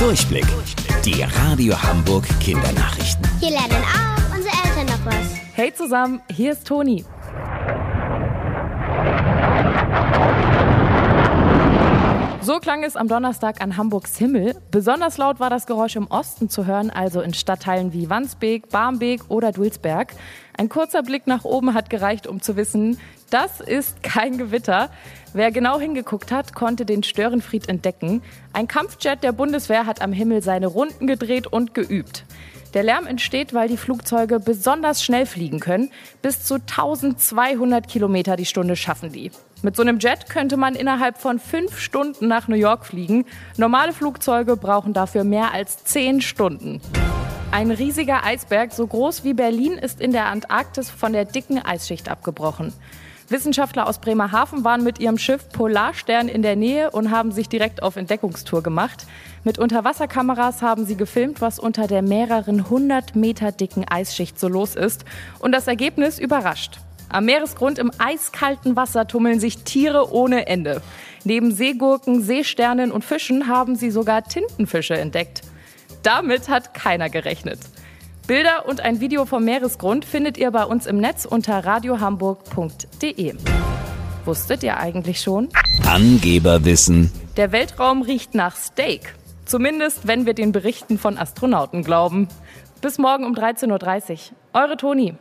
Durchblick. Die Radio Hamburg Kindernachrichten. Hier lernen auch unsere Eltern noch was. Hey zusammen, hier ist Toni. So klang es am Donnerstag an Hamburgs Himmel. Besonders laut war das Geräusch im Osten zu hören, also in Stadtteilen wie Wandsbek, Barmbek oder Dulsberg. Ein kurzer Blick nach oben hat gereicht, um zu wissen, das ist kein Gewitter. Wer genau hingeguckt hat, konnte den Störenfried entdecken. Ein Kampfjet der Bundeswehr hat am Himmel seine Runden gedreht und geübt. Der Lärm entsteht, weil die Flugzeuge besonders schnell fliegen können. Bis zu 1200 Kilometer die Stunde schaffen die. Mit so einem Jet könnte man innerhalb von fünf Stunden nach New York fliegen. Normale Flugzeuge brauchen dafür mehr als zehn Stunden. Ein riesiger Eisberg, so groß wie Berlin, ist in der Antarktis von der dicken Eisschicht abgebrochen. Wissenschaftler aus Bremerhaven waren mit ihrem Schiff Polarstern in der Nähe und haben sich direkt auf Entdeckungstour gemacht. Mit Unterwasserkameras haben sie gefilmt, was unter der mehreren hundert Meter dicken Eisschicht so los ist. Und das Ergebnis überrascht. Am Meeresgrund im eiskalten Wasser tummeln sich Tiere ohne Ende. Neben Seegurken, Seesternen und Fischen haben sie sogar Tintenfische entdeckt. Damit hat keiner gerechnet. Bilder und ein Video vom Meeresgrund findet ihr bei uns im Netz unter radiohamburg.de. Wusstet ihr eigentlich schon? Angeberwissen. Der Weltraum riecht nach Steak. Zumindest, wenn wir den Berichten von Astronauten glauben. Bis morgen um 13.30 Uhr. Eure Toni.